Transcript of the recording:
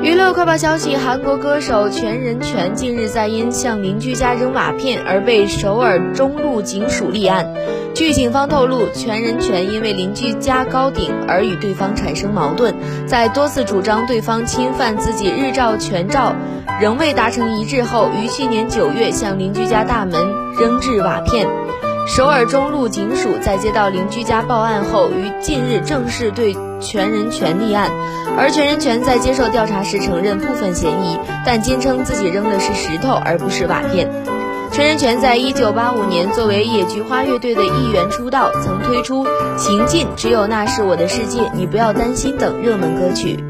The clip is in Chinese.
娱乐快报消息：韩国歌手全仁权近日在因向邻居家扔瓦片而被首尔中路警署立案。据警方透露，全仁权因为邻居家高顶而与对方产生矛盾，在多次主张对方侵犯自己日照权照仍未达成一致后，于去年九月向邻居家大门扔掷瓦片。首尔中路警署在接到邻居家报案后，于近日正式对全仁权立案。而全仁权在接受调查时承认部分嫌疑，但坚称自己扔的是石头而不是瓦片。全仁权在一九八五年作为野菊花乐队的一员出道，曾推出《情尽》《只有那是我的世界》《你不要担心》等热门歌曲。